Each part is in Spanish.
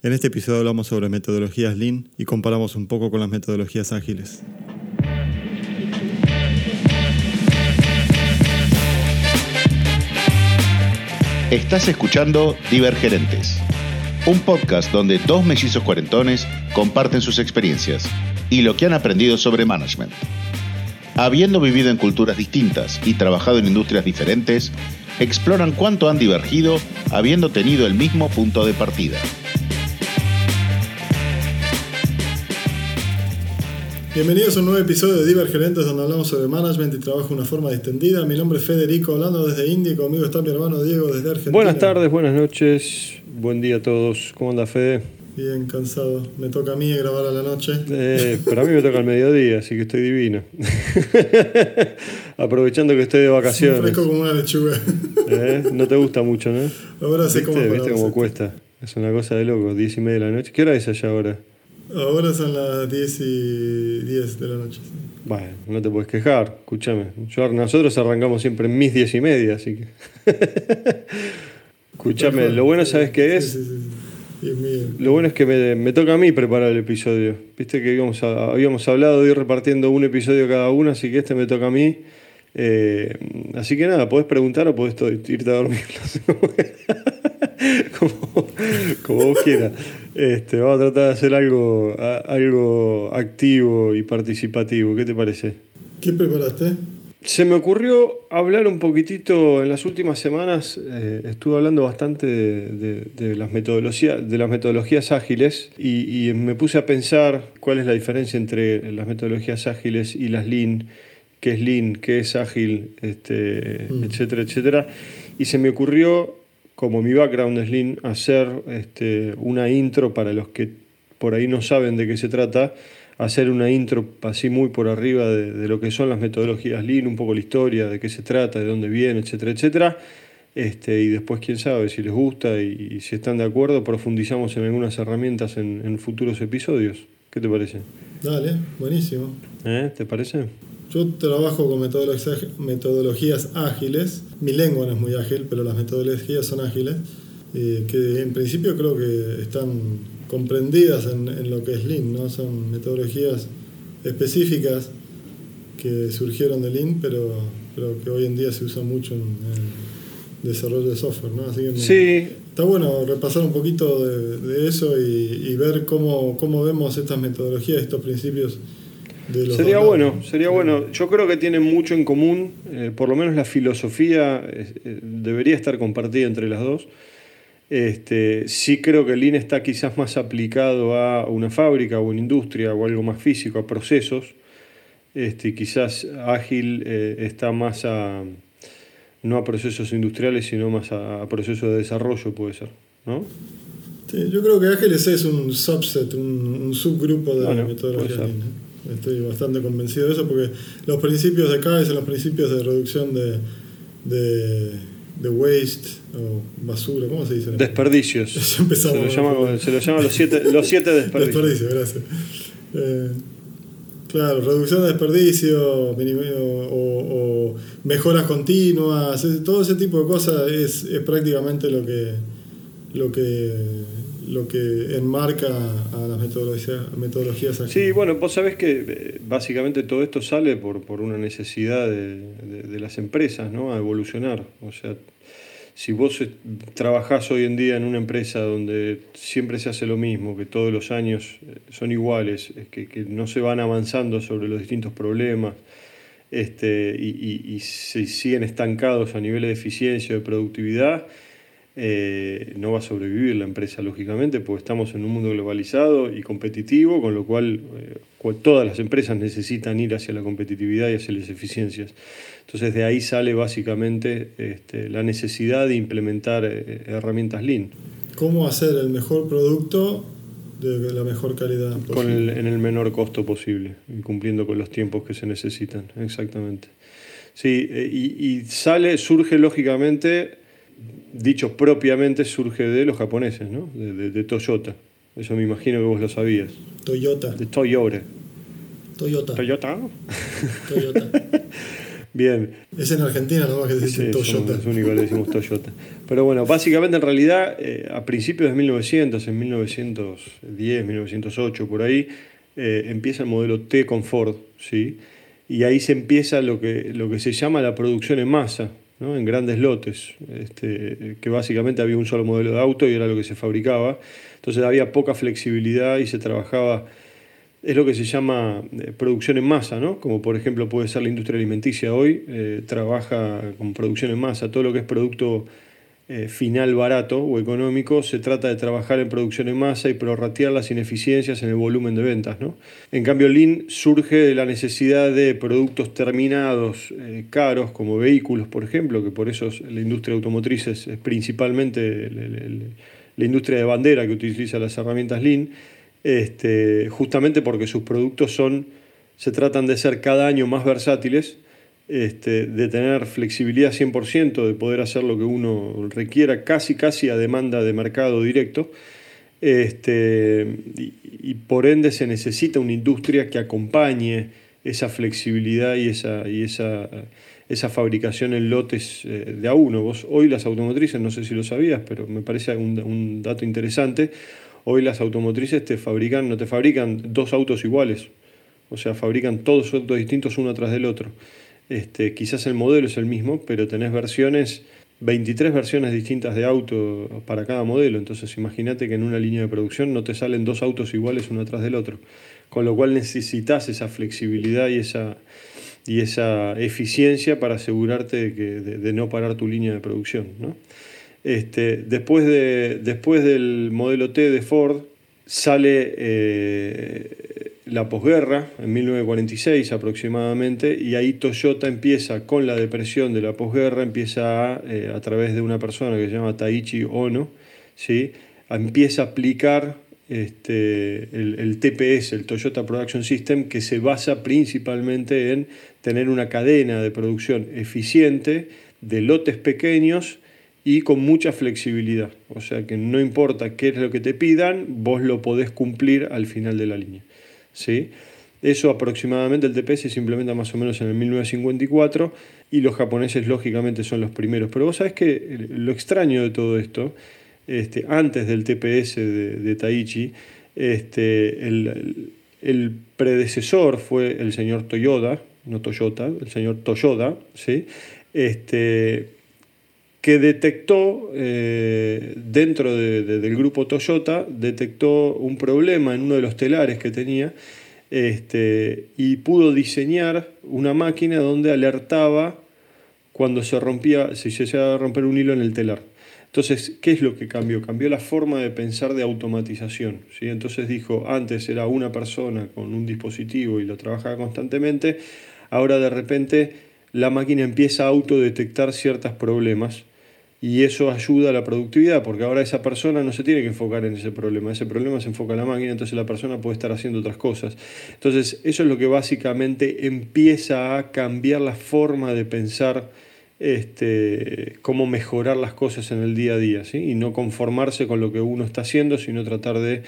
En este episodio hablamos sobre metodologías Lean y comparamos un poco con las metodologías ágiles. Estás escuchando Divergerentes, un podcast donde dos mellizos cuarentones comparten sus experiencias y lo que han aprendido sobre management. Habiendo vivido en culturas distintas y trabajado en industrias diferentes, exploran cuánto han divergido habiendo tenido el mismo punto de partida. Bienvenidos a un nuevo episodio de Divergerentes donde hablamos sobre management y trabajo de una forma distendida. Mi nombre es Federico, hablando desde India y conmigo está mi hermano Diego desde Argentina. Buenas tardes, buenas noches, buen día a todos. ¿Cómo anda Fede? Bien, cansado. Me toca a mí grabar a la noche. Eh, pero a mí me toca al mediodía, así que estoy divino. Aprovechando que estoy de vacaciones. Fresco como una lechuga. Eh, no te gusta mucho, ¿no? Ahora sé cómo ¿Viste cómo cuesta? Es una cosa de loco, diez y media de la noche. ¿Qué hora es allá ahora? Ahora son las 10 y 10 de la noche. Bueno, no te puedes quejar, escúchame. Yo, nosotros arrancamos siempre en mis 10 y media, así que. escúchame, lo bueno, ¿sabes qué es? Sí, sí, sí. Lo bueno es que me, me, toca a mí preparar el episodio. Viste que íbamos a, habíamos hablado de ir repartiendo un episodio cada uno, así que este me toca a mí. Eh, así que nada, podés preguntar o podés irte a dormir. como, como vos quieras. Este, vamos a tratar de hacer algo, algo activo y participativo. ¿Qué te parece? ¿Qué preparaste? Se me ocurrió hablar un poquitito en las últimas semanas, eh, estuve hablando bastante de, las metodologías, de las metodologías ágiles y, me puse a pensar cuál es la diferencia entre las metodologías ágiles y las lean, qué es lean, qué es ágil, este, mm. etcétera, etcétera. Y se me ocurrió como mi background es Lean, hacer este, una intro para los que por ahí no saben de qué se trata, hacer una intro así muy por arriba de, lo que son las metodologías Lean, un poco la historia, de qué se trata, de dónde viene, etcétera, etcétera. Este, y después, quién sabe, si les gusta y, si están de acuerdo, profundizamos en algunas herramientas en, futuros episodios. ¿Qué te parece? Dale, buenísimo. ¿Eh? ¿Te parece? Yo trabajo con metodologías, ágiles. Mi lengua no es muy ágil, pero las metodologías son ágiles, eh, que en principio creo que están comprendidas en, lo que es Lean, ¿no? Son metodologías específicas que surgieron de Lean, pero, pero que hoy en día se usan mucho en, desarrollo de software, ¿no? Así que sí. está bueno repasar un poquito de, eso y, y, ver cómo, cómo vemos estas metodologías, estos principios Sería bueno, sería bueno. Yo creo que tienen mucho en común, eh, por lo menos la filosofía eh, debería estar compartida entre las dos. Este, sí creo que el Lean está quizás más aplicado a una fábrica o una industria o algo más físico, a procesos. Este, quizás ágil eh, está más a, no a procesos industriales, sino más a, procesos de desarrollo, puede ser, ¿no? yo creo que ágil es un subset, un, subgrupo de la metodología Lean. Estoy bastante convencido de eso porque los principios de CAE son los principios de reducción de, de, waste o basura, ¿cómo se dice? Desperdicios. se, lo llama, se, lo llama, los siete, los siete desperdicios. Desperdicio, gracias. Eh, claro, reducción de desperdicio o, o, mejoras continuas, todo ese tipo de cosas es, es prácticamente lo que, lo que lo que enmarca a las metodologías, metodologías Sí, bueno, vos sabés que eh, básicamente todo esto sale por, por una necesidad de, de, las empresas, ¿no? A evolucionar. O sea, si vos trabajás hoy en día en una empresa donde siempre se hace lo mismo, que todos los años eh, son iguales, que, que no se van avanzando sobre los distintos problemas, este, y, y, y se siguen estancados a nivel de eficiencia de productividad, eh, no va a sobrevivir la empresa, lógicamente, porque estamos en un mundo globalizado y competitivo, con lo cual eh, todas las empresas necesitan ir hacia la competitividad y hacia las eficiencias. Entonces de ahí sale básicamente este, la necesidad de implementar eh, herramientas Lean. ¿Cómo hacer el mejor producto de la mejor calidad posible? en el menor costo posible cumpliendo con los tiempos que se necesitan, exactamente. Sí, y, y sale, surge lógicamente dicho propiamente surge de los japoneses, ¿no? de, Toyota. Eso me imagino que vos lo sabías. Toyota. De Toyota. Toyota. Toyota. Toyota. Bien. Es en Argentina nomás que se dice Toyota. Es único que le decimos Toyota. Pero bueno, básicamente en realidad eh, a principios de 1900, en 1910, 1908, por ahí, eh, empieza el modelo T con Ford, ¿sí? Y ahí se empieza lo que, lo que se llama la producción en masa, en grandes lotes, este, que básicamente había un solo modelo de auto y era lo que se fabricaba. Entonces había poca flexibilidad y se trabajaba es lo que se llama eh, producción en masa, ¿no? como por ejemplo puede ser la industria alimenticia hoy, eh, trabaja con producción en masa, todo lo que es producto eh, final barato o económico, se trata de trabajar en producción en masa y prorratear las ineficiencias en el volumen de ventas. ¿no? En cambio, Lean surge de la necesidad de productos terminados caros, como vehículos, por ejemplo, que por eso la industria automotriz es, principalmente la industria de bandera que utiliza las herramientas Lean, este, justamente porque sus productos son, se tratan de ser cada año más versátiles, este, de tener flexibilidad 100%, de poder hacer lo que uno requiera casi casi a demanda de mercado directo. Este, y, por ende se necesita una industria que acompañe esa flexibilidad y esa, y esa, esa fabricación en lotes eh, de a uno. Vos hoy las automotrices, no sé si lo sabías, pero me parece un, un dato interesante, Hoy las automotrices te fabrican, no te fabrican dos autos iguales, o sea, fabrican todos autos distintos uno atrás del otro. Este, quizás el modelo es el mismo, pero tenés versiones, 23 versiones distintas de auto para cada modelo. Entonces imagínate que en una línea de producción no te salen dos autos iguales uno atrás del otro. Con lo cual necesitas esa flexibilidad y esa, y esa eficiencia para asegurarte de, de no parar tu línea de producción. ¿no? Este, después, de, después del modelo T de Ford sale eh, la posguerra, en 1946 aproximadamente, y ahí Toyota empieza con la depresión de la posguerra, empieza a, eh, a través de una persona que se llama Taichi Ono, ¿sí? empieza a aplicar este, el, el, TPS, el Toyota Production System, que se basa principalmente en tener una cadena de producción eficiente de lotes pequeños y con mucha flexibilidad. O sea que no importa qué es lo que te pidan, vos lo podés cumplir al final de la línea. ¿Sí? Eso aproximadamente el TPS se implementa más o menos en el 1954 y los japoneses lógicamente son los primeros. Pero vos sabés que lo extraño de todo esto, este, antes del TPS de, de Taichi, este, el, el, predecesor fue el señor Toyota, no Toyota, el señor Toyoda, ¿sí? este, que detectó eh, dentro del grupo Toyota, detectó un problema en uno de los telares que tenía este, y pudo diseñar una máquina donde alertaba cuando se rompía, si se llegaba a romper un hilo en el telar. Entonces, ¿qué es lo que cambió? Cambió la forma de pensar de automatización. ¿sí? Entonces dijo, antes era una persona con un dispositivo y lo trabajaba constantemente, ahora de repente la máquina empieza a autodetectar ciertos problemas y eso ayuda a la productividad, porque ahora esa persona no se tiene que enfocar en ese problema, ese problema se enfoca en la máquina, entonces la persona puede estar haciendo otras cosas. Entonces, eso es lo que básicamente empieza a cambiar la forma de pensar este, cómo mejorar las cosas en el día a día, ¿sí? y no conformarse con lo que uno está haciendo, sino tratar de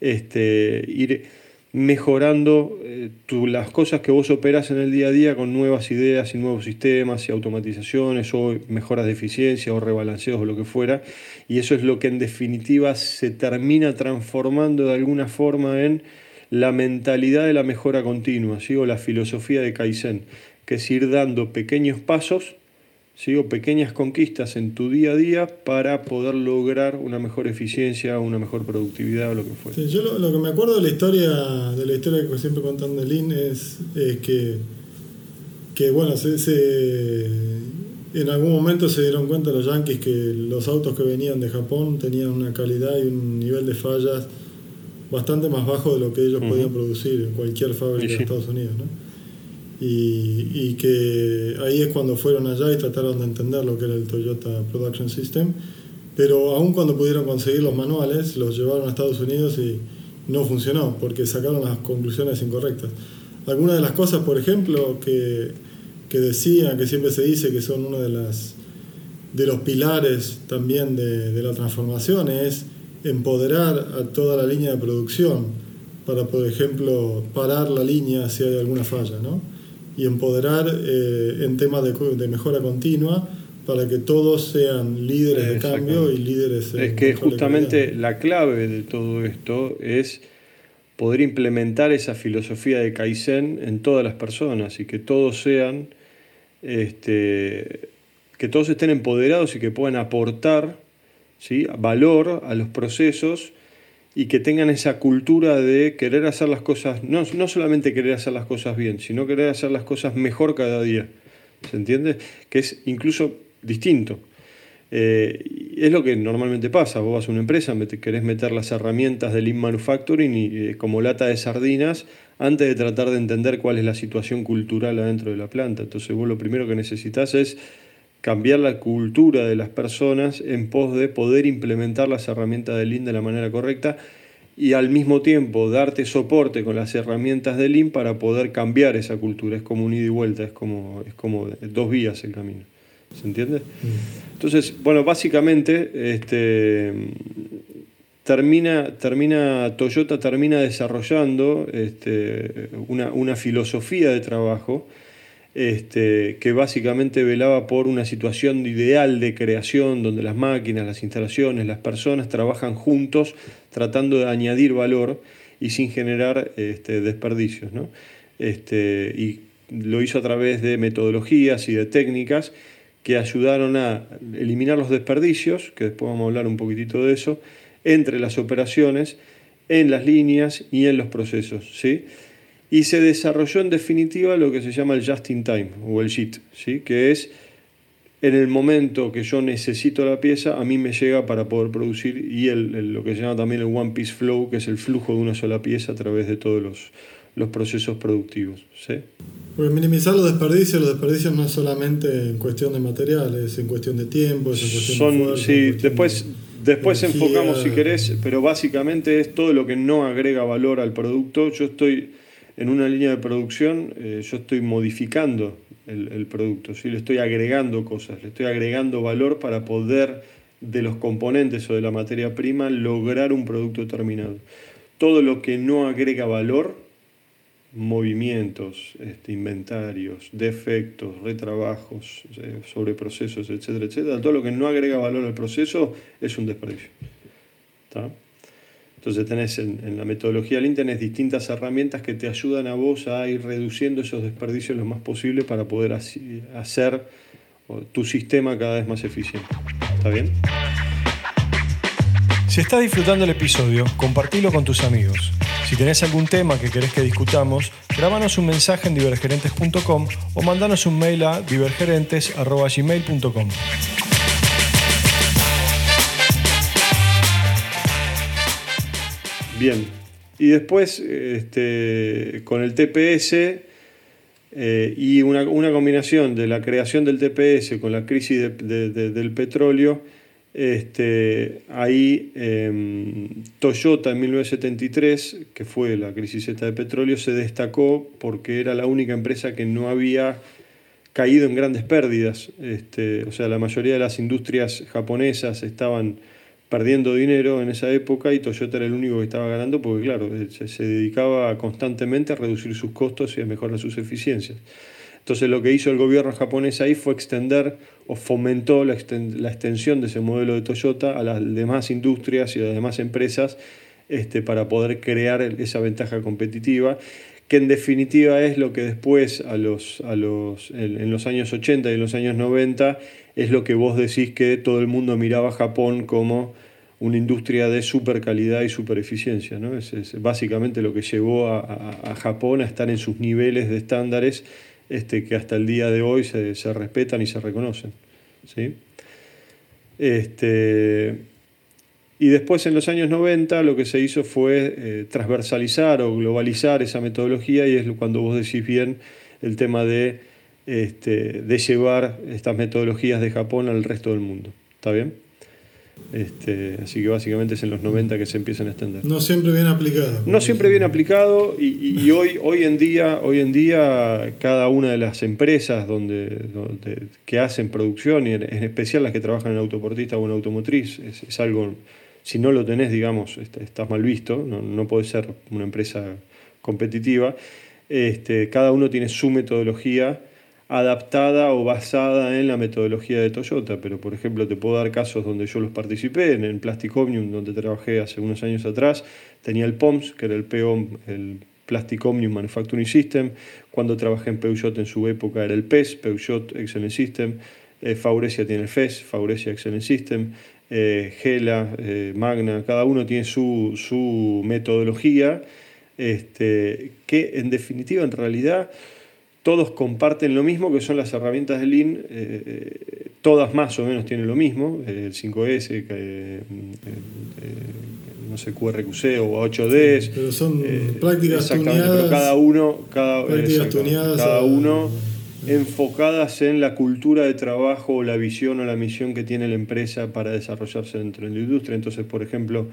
este, ir mejorando eh, las cosas que vos operas en el día a día con nuevas ideas y nuevos sistemas y automatizaciones o mejoras de eficiencia o rebalanceos o lo que fuera. Y eso es lo que en definitiva se termina transformando de alguna forma en la mentalidad de la mejora continua, o la filosofía de Kaizen, que es ir dando pequeños pasos sigo pequeñas conquistas en tu día a día para poder lograr una mejor eficiencia, una mejor productividad o lo que fuera. yo lo, que me acuerdo de la historia, de la historia que siempre contando de Lean es, que, que bueno, se, en algún momento se dieron cuenta los yankees que los autos que venían de Japón tenían una calidad y un nivel de fallas bastante más bajo de lo que ellos podían producir en cualquier fábrica de Estados Unidos. ¿no? Y, que ahí es cuando fueron allá y trataron de entender lo que era el Toyota Production System, pero aún cuando pudieron conseguir los manuales, los llevaron a Estados Unidos y no funcionó porque sacaron las conclusiones incorrectas. Algunas de las cosas, por ejemplo, que, que decían, que siempre se dice que son uno de, las, de los pilares también de, de la transformación, es empoderar a toda la línea de producción para, por ejemplo, parar la línea si hay alguna falla, ¿no? Y empoderar eh, en temas de, mejora continua para que todos sean líderes de cambio y líderes. Es que justamente la clave de todo esto es poder implementar esa filosofía de Kaizen en todas las personas y que todos sean, este, que todos estén empoderados y que puedan aportar ¿sí? valor a los procesos y que tengan esa cultura de querer hacer las cosas, no, no solamente querer hacer las cosas bien, sino querer hacer las cosas mejor cada día. ¿Se entiende? Que es incluso distinto. Eh, es lo que normalmente pasa. Vos vas a una empresa, querés meter las herramientas de Lean Manufacturing y, eh, como lata de sardinas antes de tratar de entender cuál es la situación cultural adentro de la planta. Entonces vos lo primero que necesitas es cambiar la cultura de las personas en pos de poder implementar las herramientas de Lean de la manera correcta y al mismo tiempo darte soporte con las herramientas de Lean para poder cambiar esa cultura. Es como un ida y vuelta, es como, es como dos vías el camino. ¿Se entiende? Mm. Entonces, bueno, básicamente este, termina, termina, Toyota termina desarrollando este, una, una filosofía de trabajo este, que básicamente velaba por una situación ideal de creación donde las máquinas, las instalaciones, las personas trabajan juntos tratando de añadir valor y sin generar este, desperdicios. Este, y lo hizo a través de metodologías y de técnicas que ayudaron a eliminar los desperdicios, que después vamos a hablar un poquitito de eso, entre las operaciones, en las líneas y en los procesos. ¿sí? Y se desarrolló en definitiva lo que se llama el just in time o el JIT, ¿sí? que es en el momento que yo necesito la pieza, a mí me llega para poder producir y el, lo que se llama también el One Piece Flow, que es el flujo de una sola pieza a través de todos los, los procesos productivos. ¿sí? Porque minimizar los desperdicios, los desperdicios no es solamente en cuestión de materiales, es en cuestión de tiempo, es en cuestión Son, de fuerza, Sí, después, después enfocamos si querés, pero básicamente es todo lo que no agrega valor al producto. Yo estoy en una línea de producción eh, yo estoy modificando el, producto, ¿sí? le estoy agregando cosas, le estoy agregando valor para poder de los componentes o de la materia prima lograr un producto terminado. Todo lo que no agrega valor, movimientos, este, inventarios, defectos, retrabajos, eh, sobre procesos, etcétera, etcétera, todo lo que no agrega valor al proceso es un desperdicio. ¿Está? Entonces tenés en, la metodología Lean tenés distintas herramientas que te ayudan a vos a ir reduciendo esos desperdicios lo más posible para poder hacer tu sistema cada vez más eficiente. ¿Está bien? Si estás disfrutando el episodio, compartilo con tus amigos. Si tenés algún tema que querés que discutamos, grábanos un mensaje en divergerentes.com o mandanos un mail a divergerentes.gmail.com. Bien. Y después, este, con el TPS eh, y una, combinación de la creación del TPS con la crisis del petróleo, este, ahí em, Toyota en 1973, que fue la crisis de petróleo, se destacó porque era la única empresa que no había caído en grandes pérdidas. Este, o sea, la mayoría de las industrias japonesas estaban perdiendo dinero en esa época y Toyota era el único que estaba ganando porque, claro, se, dedicaba constantemente a reducir sus costos y a mejorar sus eficiencias. Entonces lo que hizo el gobierno japonés ahí fue extender o fomentó la, extensión de ese modelo de Toyota a las demás industrias y a las demás empresas este, para poder crear esa ventaja competitiva, que en definitiva es lo que después a los, a los, en los años 80 y en los años 90 es lo que vos decís que todo el mundo miraba a Japón como una industria de super calidad y super eficiencia. ¿no? Es, básicamente lo que llevó a, Japón a estar en sus niveles de estándares este, que hasta el día de hoy se, respetan y se reconocen. ¿sí? Este, y después en los años 90 lo que se hizo fue eh, transversalizar o globalizar esa metodología y es cuando vos decís bien el tema de este, de llevar estas metodologías de Japón al resto del mundo. ¿Está bien? Este, así que básicamente es en los 90 que se empiezan a extender. No siempre bien aplicado. No siempre bien aplicado y, hoy, hoy, en día, hoy en día cada una de las empresas donde, que hacen producción, y en, especial las que trabajan en autoportista o en automotriz, es, algo, si no lo tenés, digamos, estás mal visto, no, no ser una empresa competitiva. este, cada uno tiene su metodología adaptada o basada en la metodología de Toyota, pero por ejemplo te puedo dar casos donde yo los participé, en el Plastic Omnium, donde trabajé hace unos años atrás, tenía el POMS, que era el POM, el Plastic Omnium Manufacturing System, cuando trabajé en Peugeot en su época era el PES, Peugeot Excellent System, eh, Faurecia tiene el FES, Faurecia Excellent System, eh, Gela, eh, Magna, cada uno tiene su, su metodología, este, que en definitiva, en realidad, todos comparten lo mismo, que son las herramientas de Lean, eh, todas más o menos tienen lo mismo, el 5S, no sé, QRQC o 8D. pero son prácticas tuneadas. Pero cada uno, cada, cada uno enfocadas en la cultura de trabajo o la visión o la misión que tiene la empresa para desarrollarse dentro de la industria. Entonces, por ejemplo...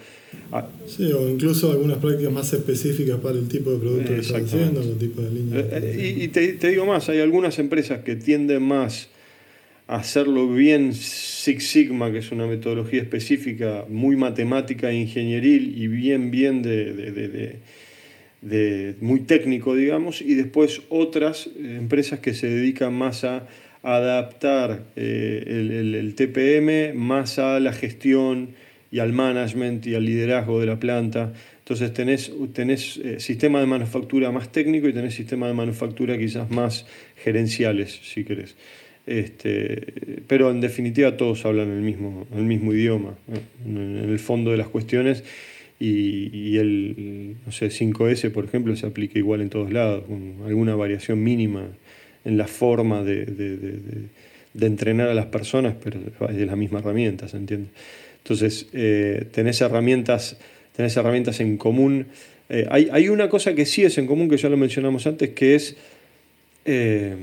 sí, o incluso algunas prácticas más específicas para el tipo de producto que están haciendo, el tipo de línea. Eh, eh, y, te, te, digo más, hay algunas empresas que tienden más a hacerlo bien Six Sigma, que es una metodología específica, muy matemática e ingenieril y bien, bien de, de de, muy técnico, digamos, y después otras empresas que se dedican más a adaptar eh, el, TPM más a la gestión y al management y al liderazgo de la planta. Entonces tenés, tenés eh, sistema de manufactura más técnico y tenés sistema de manufactura quizás más gerenciales, si querés. Este, pero en definitiva todos hablan el mismo, el mismo idioma, en el fondo de las cuestiones y, el no sé, 5S, por ejemplo, se aplica igual en todos lados, con alguna variación mínima en la forma de, de, de, entrenar a las personas, pero es de la misma herramienta, ¿se entiende? Entonces, eh, tenés, herramientas, tenés herramientas en común. Eh, hay, hay, una cosa que sí es en común, que ya lo mencionamos antes, que es, eh,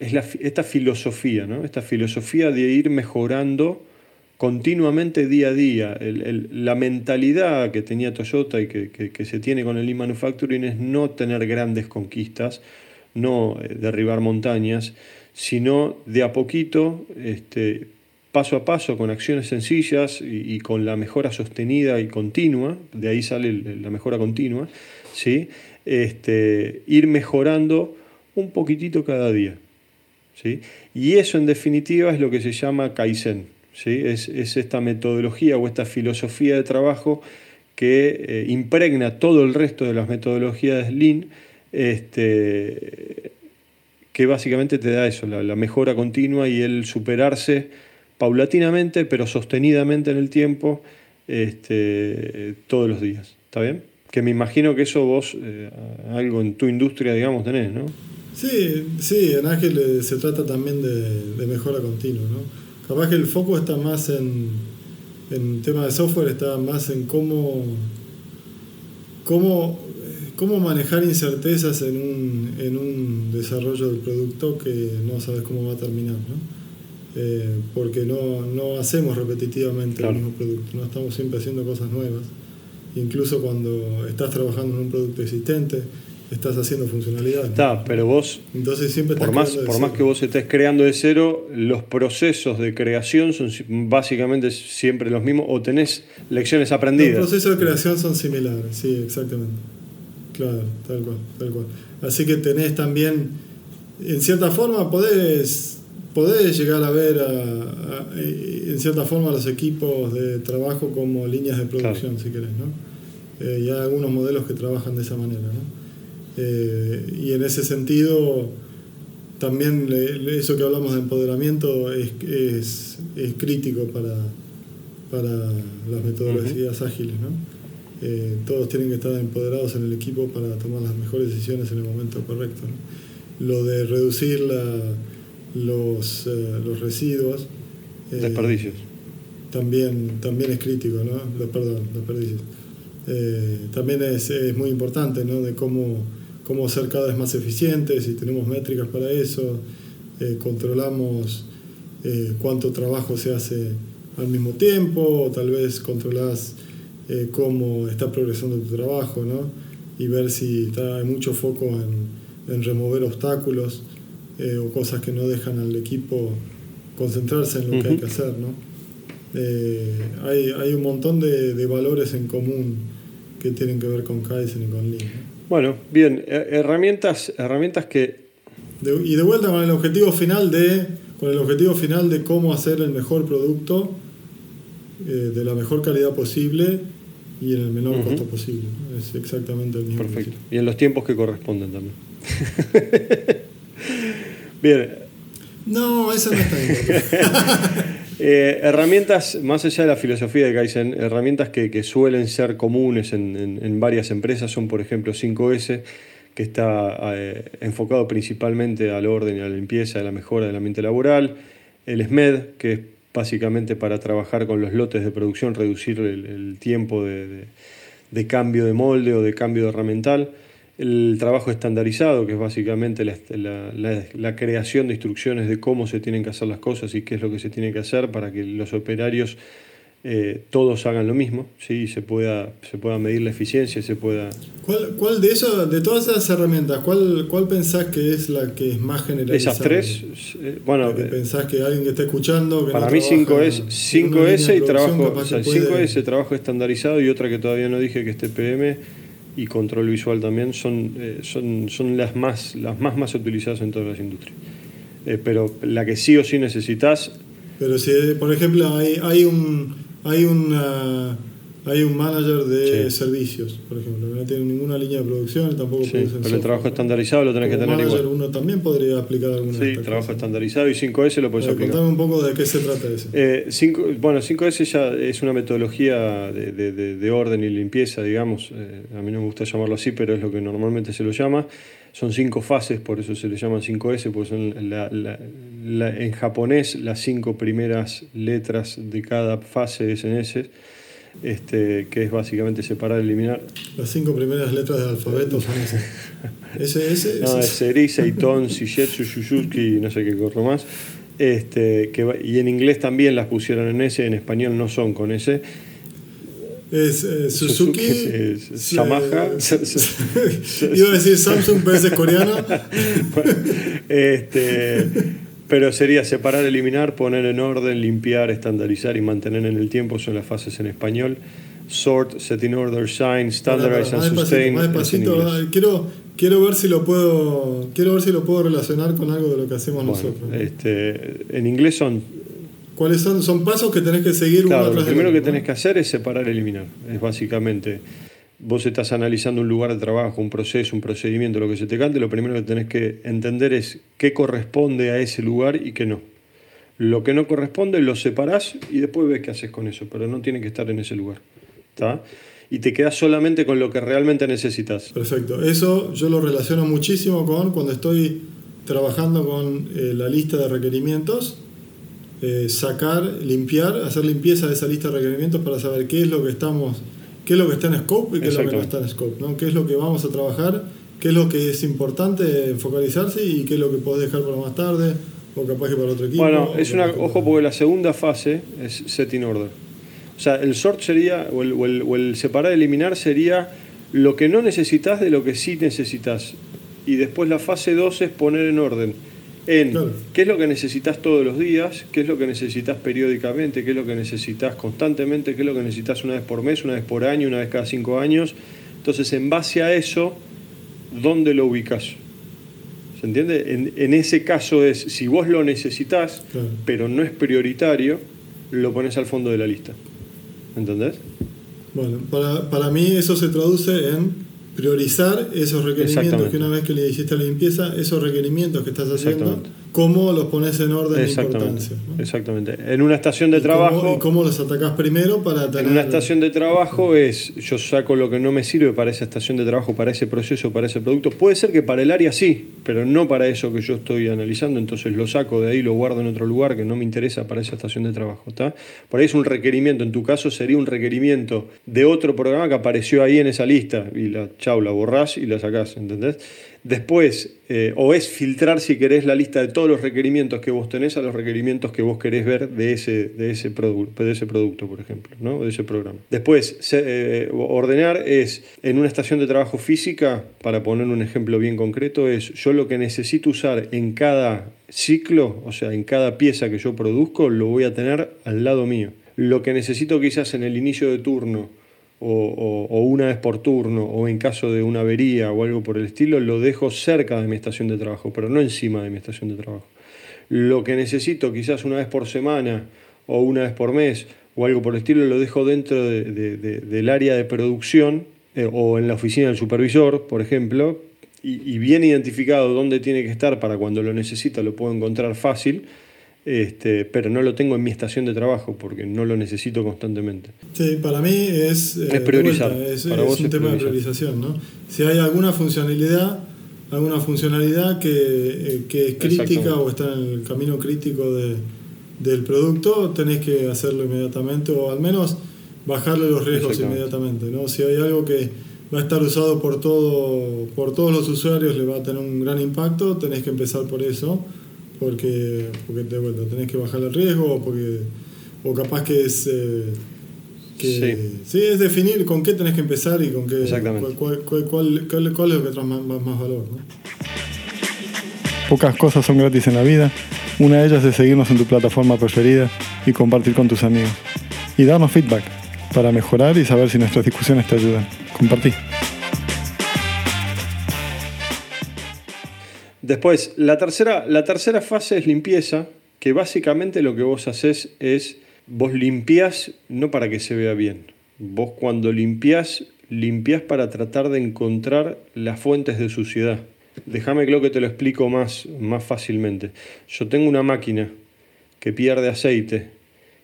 es esta filosofía, ¿no? esta filosofía de ir mejorando continuamente día a día. la mentalidad que tenía Toyota y que, se tiene con el e-manufacturing es no tener grandes conquistas, no eh, derribar montañas, sino de a poquito, este, paso a paso, con acciones sencillas y, con la mejora sostenida y continua, de ahí sale la mejora continua, ¿sí? este, ir mejorando un poquitito cada día. ¿sí? Y eso en definitiva es lo que se llama Kaizen. Es, esta metodología o esta filosofía de trabajo que eh, impregna todo el resto de las metodologías Lean, este, que básicamente te da eso, la, mejora continua y el superarse paulatinamente, pero sostenidamente en el tiempo, este, todos los días. ¿Está bien? Que me imagino que eso vos, eh, algo en tu industria, digamos, tenés, ¿no? Sí, sí, en Ángel eh, se trata también de, de mejora continua, ¿no? Capaz que el foco está más en, en tema de software, está más en cómo, cómo, cómo manejar incertezas en un, en un desarrollo del producto que no sabes cómo va a terminar. ¿no? Eh, porque no, no, hacemos repetitivamente el mismo producto, no estamos siempre haciendo cosas nuevas. Incluso cuando estás trabajando en un producto existente, estás haciendo funcionalidad. Está, pero vos, Entonces siempre por, más, por más que vos estés creando de cero, los procesos de creación son básicamente siempre los mismos o tenés lecciones aprendidas. Los procesos de creación son similares, sí, exactamente. Claro, tal cual, tal cual. Así que tenés también, en cierta forma, podés, podés llegar a ver, en cierta forma, los equipos de trabajo como líneas de producción, si querés, ¿no? Eh, y hay algunos modelos que trabajan de esa manera, ¿no? Eh, y en ese sentido, también eso que hablamos de empoderamiento es, es, es crítico para, para las metodologías ágiles. ¿no? Eh, todos tienen que estar empoderados en el equipo para tomar las mejores decisiones en el momento correcto. Lo de reducir la, los, eh, los residuos. desperdicios. También, también es crítico, ¿no? Perdón, desperdicios. también es, es, muy importante, ¿no? De cómo cómo ser cada vez más eficientes y tenemos métricas para eso, eh, controlamos eh, cuánto trabajo se hace al mismo tiempo, o tal vez controlas eh, cómo está progresando tu trabajo, ¿no? y ver si está, hay mucho foco en, en remover obstáculos o cosas que no dejan al equipo concentrarse en lo que hay que hacer. ¿no? hay, hay un montón de, de, valores en común que tienen que ver con Kaizen y con Lean. Bueno, bien, herramientas, herramientas que... y de vuelta con el objetivo final de, con el objetivo final de cómo hacer el mejor producto eh, de la mejor calidad posible y en el menor costo posible. Es exactamente el mismo. Perfecto. Y en los tiempos que corresponden también. bien. No, eso no está importante. Eh, herramientas, más allá de la filosofía de Kaizen, herramientas que, suelen ser comunes en, varias empresas son, por ejemplo, 5S, que está eh, enfocado principalmente al orden y a la limpieza, a la mejora del ambiente laboral, el SMED, que es básicamente para trabajar con los lotes de producción, reducir el, tiempo de, cambio de molde o de cambio de herramental. El trabajo estandarizado, que es básicamente la, creación de instrucciones de cómo se tienen que hacer las cosas y qué es lo que se tiene que hacer para que los operarios eh, todos hagan lo mismo, ¿sí? se pueda, se pueda medir la eficiencia, se pueda... ¿Cuál, cuál de eso, de todas esas herramientas, cuál, cuál pensás que es la que es más generalizada? Esas tres, eh, bueno... Que pensás que alguien que está escuchando... para mí 5 es 5S y trabajo, 5S, trabajo estandarizado y otra que todavía no dije que es TPM y control visual también, son, eh, son, son las, más, las más, más utilizadas en todas las industrias. pero la que sí o sí necesitas... Pero si, por ejemplo, hay, hay un hay una hay un manager de servicios, por ejemplo, que no tiene ninguna línea de producción, tampoco sí, Pero el trabajo estandarizado lo tenés que tener manager igual. Uno también podría aplicar alguna Sí, trabajo estandarizado y 5S lo puedes aplicar. Contame un poco de qué se trata eso. Eh, bueno, 5S ya es una metodología de, de, de orden y limpieza, digamos. Eh, a mí no me gusta llamarlo así, pero es lo que normalmente se lo llama. Son cinco fases, por eso se le llaman 5S, porque son la, la, en japonés las cinco primeras letras de cada fase es en S, este, que es básicamente separar, eliminar. Las cinco primeras letras del alfabeto son S. S, S, No, es Seri, Seiton, Shigetsu, Shushuki, no sé qué corro más. Este, que, y en inglés también las pusieron en S, en español no son con S es eh, Suzuki, es, Yamaha. Iba a decir Samsung, pero es coreano. este, pero sería separar, eliminar, poner en orden, limpiar, estandarizar y mantener en el tiempo. Son las fases en español. Sort, set in order, shine, standardize and sustain. Más despacito, quiero, quiero ver si lo puedo quiero ver si lo puedo relacionar con algo de lo que hacemos nosotros. Este, en inglés son ¿Cuáles son? Son pasos que tenés que seguir claro, Lo primero que tenés que hacer es separar, eliminar. Es básicamente, vos estás analizando un lugar de trabajo, un proceso, un procedimiento, lo que se te cante, lo primero que tenés que entender es qué corresponde a ese lugar y qué no. Lo que no corresponde lo separás y después ves qué haces con eso, pero no tiene que estar en ese lugar. ¿Está? Y te quedas solamente con lo que realmente necesitas. Perfecto. Eso yo lo relaciono muchísimo con cuando estoy trabajando con eh, la lista de requerimientos eh, sacar, limpiar, hacer limpieza de esa lista de requerimientos para saber qué es lo que estamos, qué es lo que está en scope y qué es lo que no está en scope, ¿no? qué es lo que vamos a trabajar, qué es lo que es importante focalizarse y qué es lo que podés dejar para más tarde o capaz que para otro equipo. Bueno, es una, ojo porque la segunda fase es setting order. O sea, el sort sería, o el, o el, o el separar, eliminar sería lo que no necesitas de lo que sí necesitas. Y después la fase 2 es poner en orden en qué es lo que necesitas todos los días, qué es lo que necesitas periódicamente, qué es lo que necesitas constantemente, qué es lo que necesitas una vez por mes, una vez por año, una vez cada cinco años. Entonces, en base a eso, ¿dónde lo ubicas? ¿Se entiende? En, ese caso es, si vos lo necesitas, pero no es prioritario, lo pones al fondo de la lista. ¿Entendés? Bueno, para, para mí eso se traduce en priorizar esos requerimientos que una vez que le hiciste la limpieza, esos requerimientos que estás haciendo, cómo los pones en orden de importancia. Exactamente. En una estación de trabajo. ¿Y cómo los atacás primero para tener... En una estación de trabajo es, yo saco lo que no me sirve para esa estación de trabajo, para ese proceso, para ese producto. Puede ser que para el área sí, pero no para eso que yo estoy analizando, entonces lo saco de ahí, lo guardo en otro lugar que no me interesa para esa estación de trabajo. ¿está? Por ahí es un requerimiento, en tu caso sería un requerimiento de otro programa que apareció ahí en esa lista y la chau, la borrás y la sacás, ¿entendés? Después, eh, o es filtrar si querés la lista de todos los requerimientos que vos tenés a los requerimientos que vos querés ver de ese, de ese, de ese producto, por ejemplo, ¿no? de ese programa. Después, eh, ordenar es en una estación de trabajo física, para poner un ejemplo bien concreto, es yo lo que necesito usar en cada ciclo, o sea, en cada pieza que yo produzco, lo voy a tener al lado mío. Lo que necesito quizás en el inicio de turno o, una vez por turno, o en caso de una avería o algo por el estilo, lo dejo cerca de mi estación de trabajo, pero no encima de mi estación de trabajo. Lo que necesito quizás una vez por semana o una vez por mes o algo por el estilo, lo dejo dentro del área de producción eh, o en la oficina del supervisor, por ejemplo, y, bien identificado dónde tiene que estar para cuando lo necesita, lo puedo encontrar fácil. Este, pero no lo tengo en mi estación de trabajo porque no lo necesito constantemente. Sí, para mí es, eh, priorizar. es, un tema de priorización. ¿no? Si hay alguna funcionalidad, alguna funcionalidad que, eh, que es crítica o está en el camino crítico de, del producto, tenés que hacerlo inmediatamente o al menos bajarle los riesgos inmediatamente. ¿no? Si hay algo que va a estar usado por, todo, por todos los usuarios, le va a tener un gran impacto, tenés que empezar por eso, porque, porque de vuelta, tenés que bajar el riesgo o, porque, o capaz que es... Eh, que, sí. es definir con qué tenés que empezar y con qué cuál, cuál, cuál, cuál, es lo que trae más, más, valor. ¿no? Pocas cosas son gratis en la vida. Una de ellas es seguirnos en tu plataforma preferida y compartir con tus amigos. Y darnos feedback para mejorar y saber si nuestras discusiones te ayudan. Compartí. Después, la tercera, la tercera fase es limpieza, que básicamente lo que vos haces es, vos limpias no para que se vea bien. Vos cuando limpias, limpias para tratar de encontrar las fuentes de suciedad. Déjame creo que te lo explico más, más fácilmente. Yo tengo una máquina que pierde aceite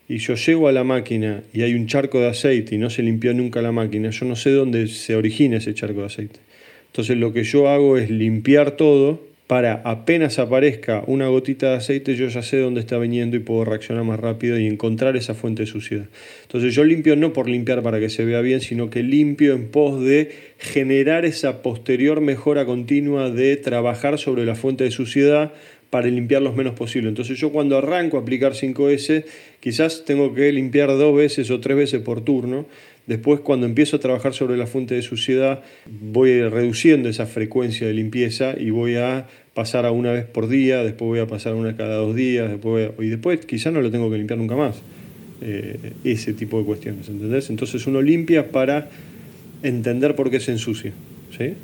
y yo llego a la máquina y hay un charco de aceite y no se limpió nunca la máquina, yo no sé dónde se origina ese charco de aceite. Entonces lo que yo hago es limpiar todo para apenas aparezca una gotita de aceite, yo ya sé dónde está viniendo y puedo reaccionar más rápido y encontrar esa fuente de suciedad. Entonces yo limpio no por limpiar para que se vea bien, sino que limpio en pos de generar esa posterior mejora continua de trabajar sobre la fuente de suciedad para limpiar lo menos posible. Entonces yo cuando arranco a aplicar 5S, quizás tengo que limpiar dos veces o tres veces por turno. Después cuando empiezo a trabajar sobre la fuente de suciedad, voy reduciendo esa frecuencia de limpieza y voy a pasar a una vez por día, después voy a pasar a una cada dos días, después y después quizás no lo tengo que limpiar nunca más. Eh, ese tipo de cuestiones, ¿entendés? Entonces uno limpia para entender por qué se ensucia, ¿sí?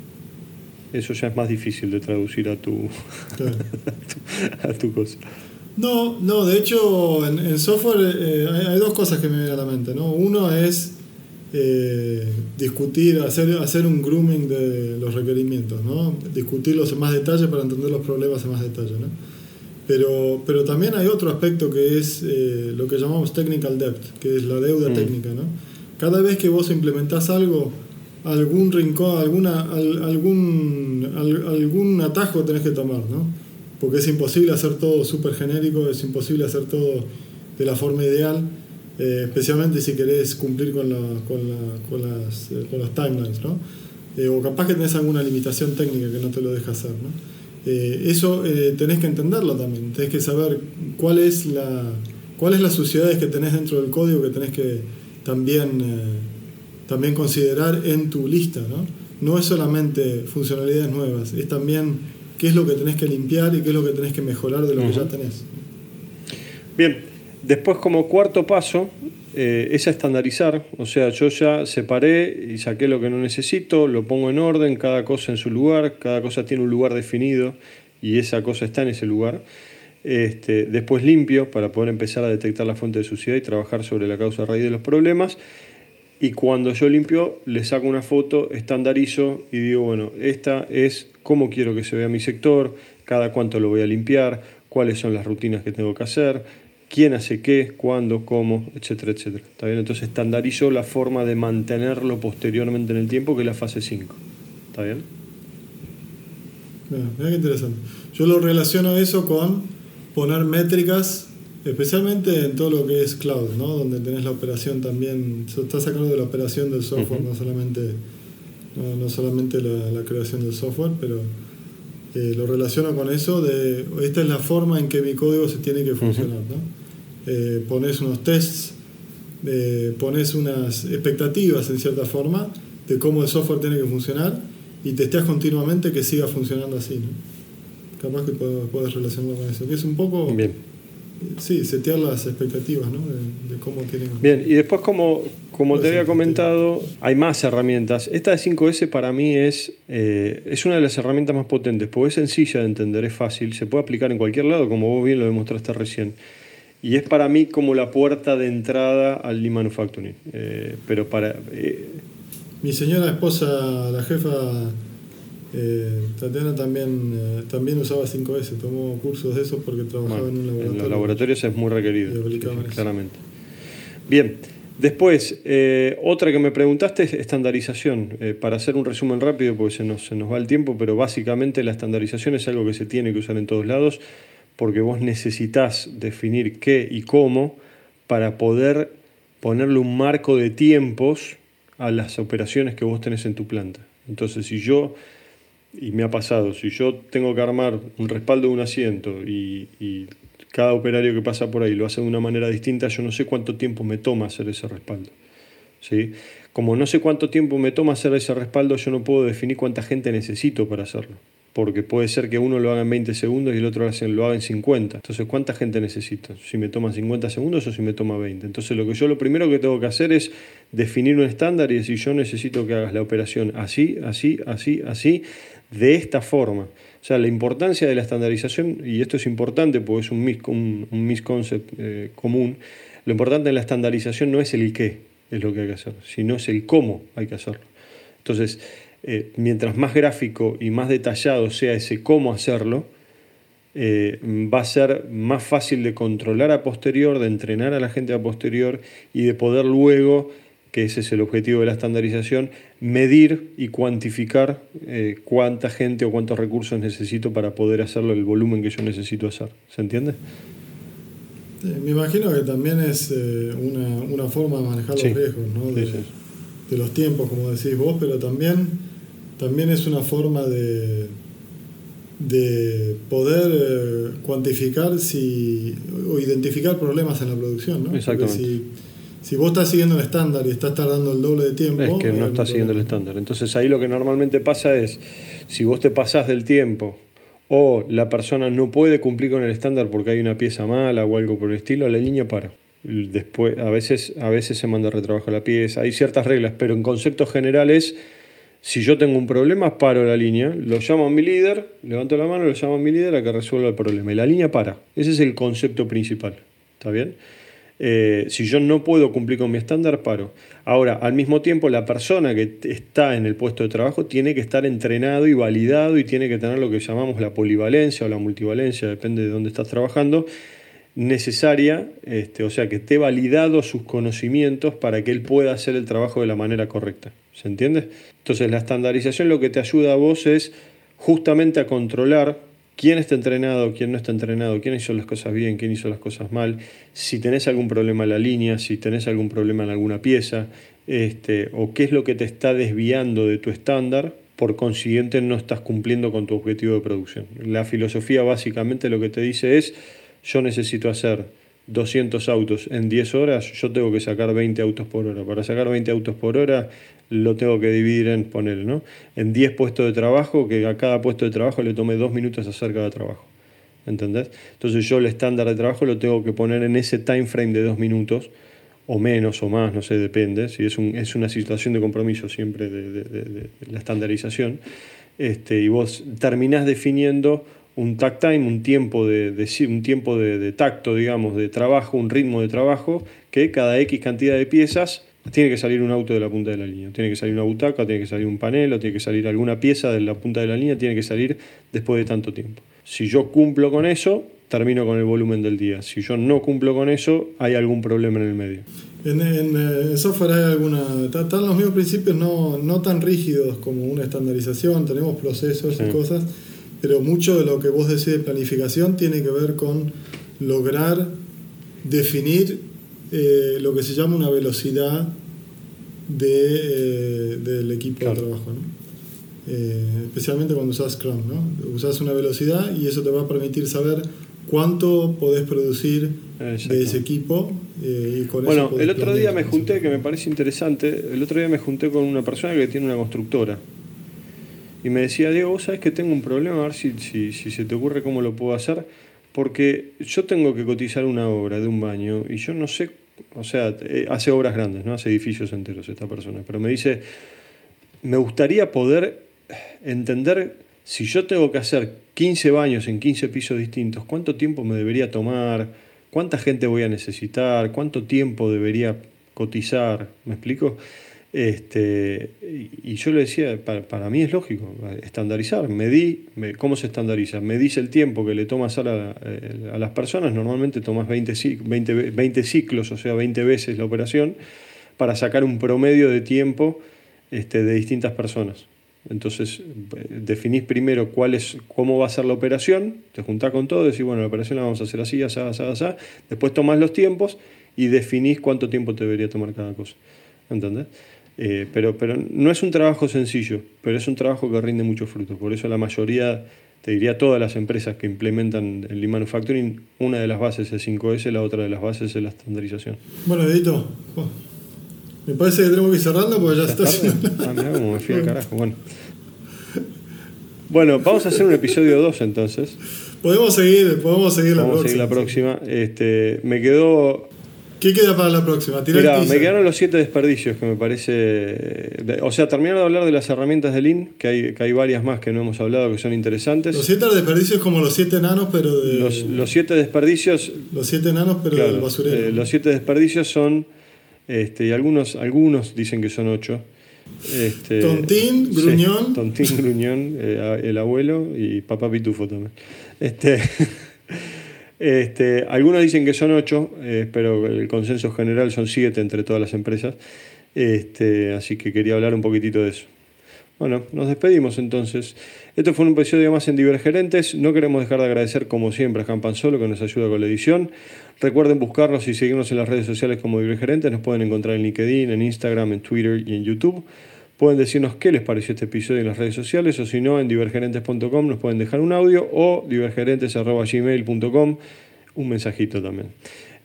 Eso ya es más difícil de traducir a tu, a, tu cosa. No, no, de hecho en, software eh, hay, dos cosas que me vienen a la mente, ¿no? Uno es eh, discutir, hacer, hacer un grooming de los requerimientos, ¿no? discutirlos en más detalle para entender los problemas en más detalle. ¿no? Pero, pero también hay otro aspecto que es eh, lo que llamamos technical debt, que es la deuda mm. técnica. ¿no? Cada vez que vos implementás algo, algún rincón, alguna, algún, algún atajo tenés que tomar, ¿no? porque es imposible hacer todo súper genérico, es imposible hacer todo de la forma ideal. Eh, especialmente si querés cumplir con, la, con, la, con, las, eh, con los timelines, ¿no? Eh, o capaz que tenés alguna limitación técnica que no te lo deja hacer. ¿no? eso tenés que entenderlo también, tenés que saber cuál es la, cuáles las suciedades que tenés dentro del código que tenés que también, también considerar en tu lista. ¿no? no es solamente funcionalidades nuevas, es también qué es lo que tenés que limpiar y qué es lo que tenés que mejorar de lo que ya tenés. Bien, Después, como cuarto paso, eh, es estandarizar. O sea, yo ya separé y saqué lo que no necesito, lo pongo en orden, cada cosa en su lugar, cada cosa tiene un lugar definido y esa cosa está en ese lugar. Este, después limpio para poder empezar a detectar la fuente de suciedad y trabajar sobre la causa raíz de los problemas. Y cuando yo limpio, le saco una foto, estandarizo y digo, bueno, esta es cómo quiero que se vea mi sector, cada cuánto lo voy a limpiar, cuáles son las rutinas que tengo que hacer, quién hace qué, cuándo, cómo, etcétera, etcétera. ¿Está bien? Entonces estandarizo la forma de mantenerlo posteriormente en el tiempo, que es la fase 5. ¿Está bien? Mira, qué interesante. Yo lo relaciono eso con poner métricas, especialmente en todo lo que es cloud, ¿no? donde tenés la operación también, estás sacando de la operación del software, no solamente, no, solamente la, creación del software, pero eh, lo relaciono con eso de esta es la forma en que mi código se tiene que funcionar. ¿no? Eh, pones unos tests, eh, pones unas expectativas en cierta forma de cómo el software tiene que funcionar y testeas continuamente que siga funcionando así. ¿no? Capaz que puedes, relacionarlo con eso. Que es un poco... Bien. Sí, setear las expectativas ¿no? de, cómo tienen... Bien, y después como, como te había comentado, hay más herramientas. Esta de 5S para mí es, eh, es una de las herramientas más potentes, porque es sencilla de entender, es fácil, se puede aplicar en cualquier lado, como vos bien lo demostraste recién. Y es para mí como la puerta de entrada al Lean Manufacturing. Eh, pero para... Eh, Mi señora esposa, la jefa eh, Tatiana también, eh, también usaba 5S, tomó cursos de eso porque trabajaba en un laboratorio. En los laboratorios es muy requerido, eso. claramente. Bien, después, eh, otra que me preguntaste es estandarización. Eh, para hacer un resumen rápido, porque se nos, se nos va el tiempo, pero básicamente la estandarización es algo que se tiene que usar en todos lados, porque vos necesitas definir qué y cómo para poder ponerle un marco de tiempos a las operaciones que vos tenés en tu planta. Entonces, si yo y me ha pasado, si yo tengo que armar un respaldo de un asiento y, cada operario que pasa por ahí lo hace de una manera distinta, yo no sé cuánto tiempo me toma hacer ese respaldo. ¿sí? Como no sé cuánto tiempo me toma hacer ese respaldo, yo no puedo definir cuánta gente necesito para hacerlo. Porque puede ser que uno lo haga en 20 segundos y el otro lo haga en 50. Entonces, ¿cuánta gente necesito? Si me toma 50 segundos o si me toma 20. Entonces, lo que yo lo primero que tengo que hacer es definir un estándar y decir, yo necesito que hagas la operación así, así, así, así, de esta forma. O sea, la importancia de la estandarización, y esto es importante porque es un, mis, un, misconcept eh, común, lo importante de la estandarización no es el qué es lo que hay que hacer, sino es el cómo hay que hacerlo. Entonces, eh, mientras más gráfico y más detallado sea ese cómo hacerlo, eh, va a ser más fácil de controlar a posterior, de entrenar a la gente a posterior y de poder luego, que ese es el objetivo de la estandarización, medir y cuantificar eh, cuánta gente o cuántos recursos necesito para poder hacerlo el volumen que yo necesito hacer. ¿Se entiende? Me imagino que también es eh, una, una forma de manejar Sí. los riesgos, ¿no? Sí, de, sí. de los tiempos, como decís vos, pero también, también es una forma de, de poder eh, cuantificar si, o identificar problemas en la producción. ¿no? Exactamente. Si, si vos estás siguiendo un estándar y estás tardando el doble de tiempo... Es que no algún está siguiendo el estándar. Entonces ahí lo que normalmente pasa es, si vos te pasás del tiempo o la persona no puede cumplir con el estándar porque hay una pieza mala o algo por el estilo, la línea para. Después, a veces, a veces se manda a retrabajo la pieza, hay ciertas reglas, pero en conceptos generales, si yo tengo un problema, paro la línea, lo llamo a mi líder, levanto la mano, lo llamo a mi líder a que resuelva el problema. Y la línea para. Ese es el concepto principal. ¿Está bien? Eh, si yo no puedo cumplir con mi estándar, paro. Ahora, al mismo tiempo, la persona que está en el puesto de trabajo tiene que estar entrenado y validado y tiene que tener lo que llamamos la polivalencia o la multivalencia, depende de dónde estás trabajando, necesaria, este, o sea, que esté validado sus conocimientos para que él pueda hacer el trabajo de la manera correcta. ¿Se entiende? Entonces, la estandarización lo que te ayuda a vos es justamente a controlar quién está entrenado, quién no está entrenado, quién hizo las cosas bien, quién hizo las cosas mal, si tenés algún problema en la línea, si tenés algún problema en alguna pieza, este, o qué es lo que te está desviando de tu estándar, por consiguiente no estás cumpliendo con tu objetivo de producción. La filosofía básicamente lo que te dice es, yo necesito hacer 200 autos en 10 horas, yo tengo que sacar 20 autos por hora. Para sacar 20 autos por hora lo tengo que dividir en, poner, en 10 puestos de trabajo, que a cada puesto de trabajo le tome 2 minutos hacer cada trabajo. ¿Entendés? Entonces yo el estándar de trabajo lo tengo que poner en ese time frame de 2 minutos, o menos o más, no sé, depende. Si es, un- es una situación de compromiso siempre de, la estandarización. Este, y vos terminás definiendo un takt time, un tiempo de, de un tiempo de tacto, digamos, de trabajo, un ritmo de trabajo, que cada X cantidad de piezas tiene que salir un auto de la punta de la línea. Tiene que salir una butaca, tiene que salir un panel, o tiene que salir alguna pieza de la punta de la línea, tiene que salir después de tanto tiempo. Si yo cumplo con eso, termino con el volumen del día. Si yo no cumplo con eso, hay algún problema en el medio. En, en, eh, software hay alguna. Están los mismos principios no, no tan rígidos como una estandarización, tenemos procesos Sí. y cosas, pero mucho de lo que vos decís de planificación tiene que ver con lograr definir eh, lo que se llama una velocidad de, eh, del equipo Claro. de trabajo. ¿no? Eh, especialmente cuando usas Scrum, ¿no? Usas una velocidad y eso te va a permitir saber cuánto podés producir de ese equipo. eh, y con eso Bueno, el otro día me junté, que me parece interesante, el otro día me junté con una persona que tiene una constructora. Y me decía, Diego, vos sabés que tengo un problema, a ver si, si, si se te ocurre cómo lo puedo hacer, porque yo tengo que cotizar una obra de un baño y yo no sé o sea, eh, hace obras grandes, ¿no? Hace edificios enteros esta persona. Pero me dice, me gustaría poder entender si yo tengo que hacer 15 baños en 15 pisos distintos, cuánto tiempo me debería tomar, cuánta gente voy a necesitar, cuánto tiempo debería cotizar, ¿me explico? Este, y yo le decía, para, mí es lógico, estandarizar, medí, ¿cómo se estandariza? Medís el tiempo que le tomas a, a las personas, normalmente tomas 20, 20, 20, ciclos, o sea, 20 veces la operación, para sacar un promedio de tiempo este, de distintas personas. Entonces, definís primero cuál es, cómo va a ser la operación, te juntás con todo, decís, bueno, la operación la vamos a hacer así, así, así, así, después tomás los tiempos y definís cuánto tiempo te debería tomar cada cosa. ¿Entendés? Eh, pero, pero no es un trabajo sencillo, pero es un trabajo que rinde mucho fruto. Por eso la mayoría, te diría todas las empresas que implementan el Lean Manufacturing, una de las bases es 5S, la otra de las bases es la estandarización. Bueno, Edito, me parece que tenemos que ir cerrando porque ya, está. Ah, mirá cómo me fui al carajo. Bueno. bueno, vamos a hacer un episodio 2 entonces. Podemos seguir, podemos seguir la próxima. Seguir la próxima. Este, me quedó ¿Qué queda para la próxima? Mira, me quedaron los siete desperdicios que me parece. O sea, terminaron de hablar de las herramientas de Lean, que hay, que hay varias más que no hemos hablado que son interesantes. Los siete desperdicios como los siete enanos, pero de. Los, siete desperdicios. Los siete enanos, pero del basurero. Eh, los siete desperdicios son. Este, y algunos, algunos dicen que son ocho. Este, tontín, Gruñón. tontín, Gruñón, eh, el abuelo y Papá Pitufo también. Este. Este, algunos dicen que son ocho, eh, pero el consenso general son siete entre todas las empresas. Este, así que quería hablar un poquitito de eso. Bueno, nos despedimos entonces. Esto fue un episodio más en Divergerentes. No queremos dejar de agradecer, como siempre, a Campan Solo que nos ayuda con la edición. Recuerden buscarnos y seguirnos en las redes sociales como Divergerentes. Nos pueden encontrar en LinkedIn, en Instagram, en Twitter y en YouTube. Pueden decirnos qué les pareció este episodio en las redes sociales o si no en divergerentes.com nos pueden dejar un audio o divergerentes.gmail.com un mensajito también.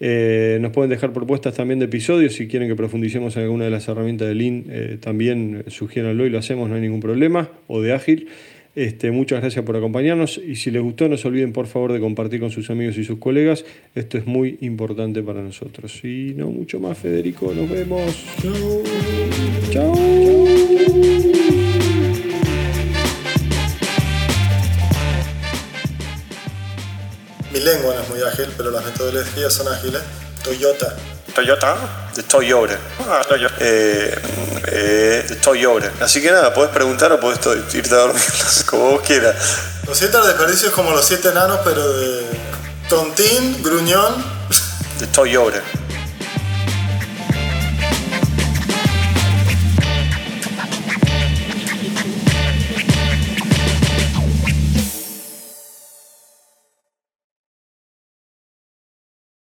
Eh, nos pueden dejar propuestas también de episodios si quieren que profundicemos en alguna de las herramientas de Lean, eh, también sugiéranlo y lo hacemos, no hay ningún problema, o de Ágil. Este, muchas gracias por acompañarnos y si les gustó no se olviden por favor de compartir con sus amigos y sus colegas. Esto es muy importante para nosotros. Y no mucho más, Federico. Nos vemos. Chao. Chao. Lengua no es muy ágil, pero las metodologías son ágiles. Toyota. Toyota, de Toyota. Ah, Toyota. Eh, eh, de Toyota. Así que nada, puedes preguntar o puedes irte a dormir, como vos quieras. Los siete desperdicios como los siete enanos, pero de tontín, gruñón. De Toyota.